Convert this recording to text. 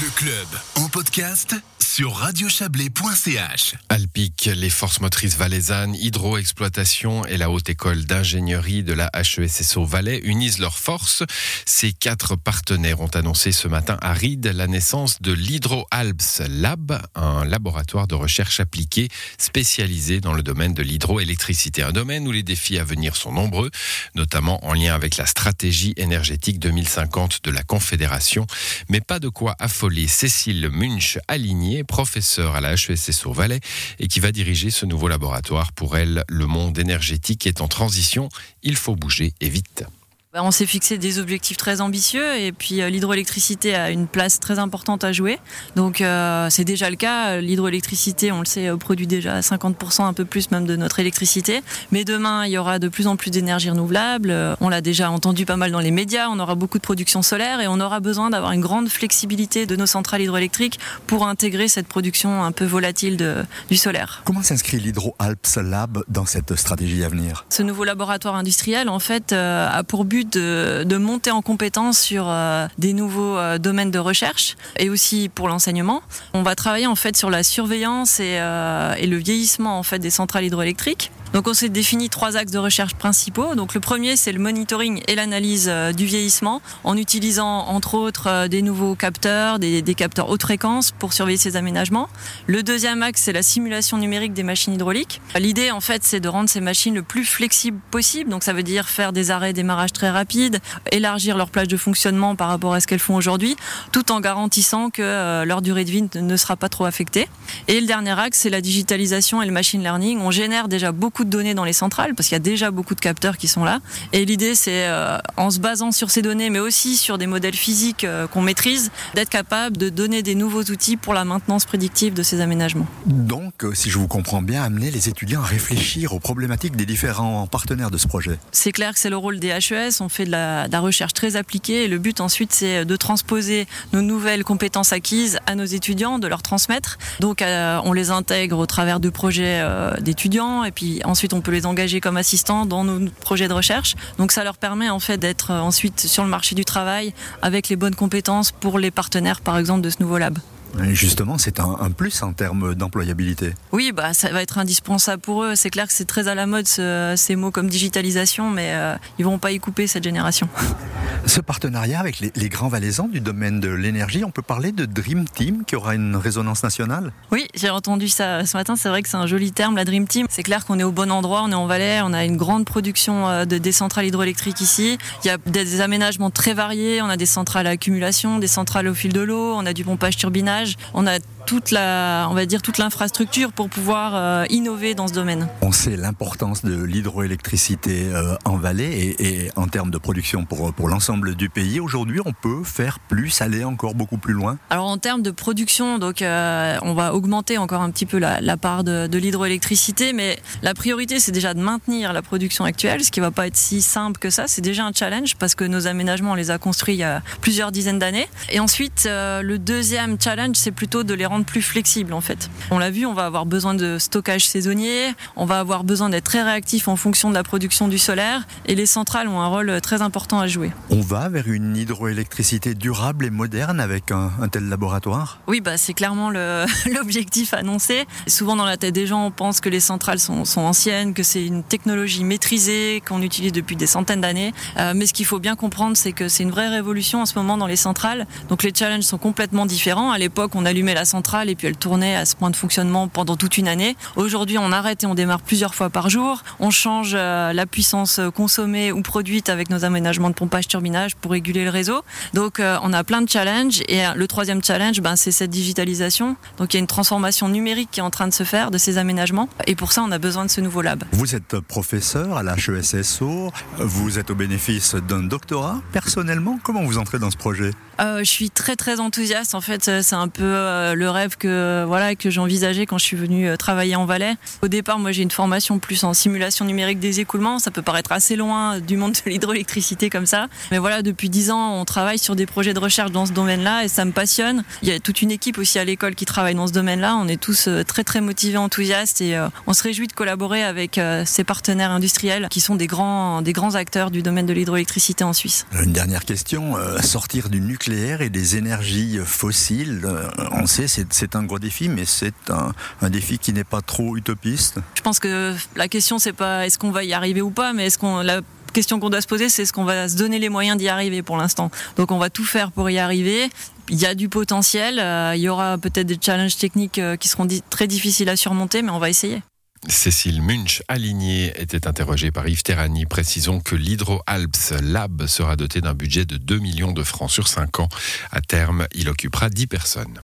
Le club en podcast sur radiochablais.ch. Alpic, les forces motrices valaisannes, Hydroexploitation et la Haute École d'ingénierie de la HESSO Valais unissent leurs forces. Ces quatre partenaires ont annoncé ce matin à Ried la naissance de l'HydroAlps Lab, un laboratoire de recherche appliquée spécialisé dans le domaine de l'hydroélectricité. Un domaine où les défis à venir sont nombreux, notamment en lien avec la stratégie énergétique 2050 de la Confédération. Mais pas de quoi affoler Cécile Munch, alignée, professeure à la HESSO Valais et qui va diriger ce nouveau laboratoire. Pour elle, le monde énergétique est en transition. Il faut bouger et vite. Bah, on s'est fixé des objectifs très ambitieux et puis euh, l'hydroélectricité a une place très importante à jouer. Donc euh, c'est déjà le cas. L'hydroélectricité, on le sait, produit déjà 50%, un peu plus même de notre électricité. Mais demain, il y aura de plus en plus d'énergie renouvelable. Euh, on l'a déjà entendu pas mal dans les médias. On aura beaucoup de production solaire et on aura besoin d'avoir une grande flexibilité de nos centrales hydroélectriques pour intégrer cette production un peu volatile de, du solaire. Comment s'inscrit l'HydroAlps Lab dans cette stratégie à venir? Ce nouveau laboratoire industriel, en fait, a pour but de, monter en compétence sur euh, des nouveaux euh, domaines de recherche et aussi pour l'enseignement. On va travailler en fait sur la surveillance et, euh, et le vieillissement des centrales hydroélectriques. Donc on s'est défini trois axes de recherche principaux. Donc le premier c'est le monitoring et l'analyse du vieillissement en utilisant entre autres des nouveaux capteurs, des, capteurs haute fréquence pour surveiller ces aménagements. Le deuxième axe c'est la simulation numérique des machines hydrauliques. L'idée en fait c'est de rendre ces machines le plus flexibles possible. Donc ça veut dire faire des arrêts démarrage très rapides, élargir leur plage de fonctionnement par rapport à ce qu'elles font aujourd'hui, tout en garantissant que euh, leur durée de vie ne sera pas trop affectée. Et le dernier axe c'est la digitalisation et le machine learning. On génère déjà beaucoup de données dans les centrales parce qu'il y a déjà beaucoup de capteurs qui sont là. Et l'idée, c'est euh, en se basant sur ces données, mais aussi sur des modèles physiques euh, qu'on maîtrise, d'être capable de donner des nouveaux outils pour la maintenance prédictive de ces aménagements. Donc, euh, si je vous comprends bien, amener les étudiants à réfléchir aux problématiques des différents partenaires de ce projet. C'est clair que c'est le rôle des HES. On fait de la, de la recherche très appliquée et le but ensuite, c'est de transposer nos nouvelles compétences acquises à nos étudiants, de leur transmettre. Donc, on les intègre au travers de projets d'étudiants et puis Ensuite, on peut les engager comme assistants dans nos projets de recherche. Donc ça leur permet en fait d'être euh, ensuite sur le marché du travail avec les bonnes compétences pour les partenaires par exemple de ce nouveau lab. Justement, c'est un, plus en termes d'employabilité. Oui, bah, ça va être indispensable pour eux. C'est clair que c'est très à la mode ces mots comme digitalisation, mais euh, ils vont pas y couper cette génération. Ce partenariat avec les, grands valaisans du domaine de l'énergie, on peut parler de Dream Team qui aura une résonance nationale? Oui, j'ai entendu ça ce matin. C'est vrai que c'est un joli terme, la Dream Team. C'est clair qu'on est au bon endroit, on est en Valais, on a une grande production euh, de des centrales hydroélectriques ici. Il y a des aménagements très variés. On a des centrales à accumulation, des centrales au fil de l'eau, on a du pompage On a toute la, on va dire toute l'infrastructure pour pouvoir euh, innover dans ce domaine. On sait l'importance de l'hydroélectricité euh, en vallée et, en termes de production pour, pour l'ensemble du pays. Aujourd'hui, on peut faire plus, aller encore beaucoup plus loin. Alors en termes de production, donc euh, on va augmenter encore un petit peu la, part de, de l'hydroélectricité, mais la priorité c'est déjà de maintenir la production actuelle, ce qui va pas être si simple que ça. C'est déjà un challenge parce que nos aménagements on les a construits il y a plusieurs dizaines d'années. Et ensuite, le deuxième challenge c'est plutôt de les rendre plus flexible en fait. On l'a vu, on va avoir besoin de stockage saisonnier, on va avoir besoin d'être très réactif en fonction de la production du solaire et les centrales ont un rôle très important à jouer. On va vers une hydroélectricité durable et moderne avec un, tel laboratoire? Oui, bah, c'est clairement l'objectif annoncé. Souvent dans la tête des gens, on pense que les centrales sont, anciennes, que c'est une technologie maîtrisée qu'on utilise depuis des centaines d'années. Euh, mais ce qu'il faut bien comprendre, c'est que c'est une vraie révolution en ce moment dans les centrales. Donc les challenges sont complètement différents. À l'époque, on allumait la centrale et puis elle tournait à ce point de fonctionnement pendant toute une année. Aujourd'hui, on arrête et on démarre plusieurs fois par jour. On change euh, la puissance consommée ou produite avec nos aménagements de pompage turbinage pour réguler le réseau. Donc euh, on a plein de challenges et euh, le troisième challenge, ben, c'est cette digitalisation. Donc il y a une transformation numérique qui est en train de se faire de ces aménagements et pour ça on a besoin de ce nouveau lab. Vous êtes professeur à l'HESSO, vous êtes au bénéfice d'un doctorat. Personnellement, comment vous entrez dans ce projet? Je suis très très enthousiaste. En fait, c'est un peu euh, le rêve que voilà que j'envisageais quand je suis venue travailler en Valais. Au départ, moi j'ai une formation plus en simulation numérique des écoulements. Ça peut paraître assez loin du monde de l'hydroélectricité comme ça, mais voilà, depuis dix ans, on travaille sur des projets de recherche dans ce domaine-là et ça me passionne. Il y a toute une équipe aussi à l'école qui travaille dans ce domaine-là. On est tous très très motivés, enthousiastes et on se réjouit de collaborer avec ces partenaires industriels qui sont des grands des grands acteurs du domaine de l'hydroélectricité en Suisse. Une dernière question sortir du nucléaire et des énergies fossiles, euh, on sait c'est un gros défi, mais c'est un, défi qui n'est pas trop utopiste. Je pense que la question c'est pas est-ce qu'on va y arriver ou pas, mais est-ce qu'on la question qu'on doit se poser, c'est est-ce qu'on va se donner les moyens d'y arriver pour l'instant. Donc on va tout faire pour y arriver. Il y a du potentiel, euh, il y aura peut-être des challenges techniques euh, qui seront très difficiles à surmonter, mais on va essayer. Cécile Munch, alignée, était interrogée par Yves Terrani. Précisons que l'Hydro-Alps Lab sera doté d'un budget de 2 millions de francs sur 5 ans. À terme, il occupera 10 personnes.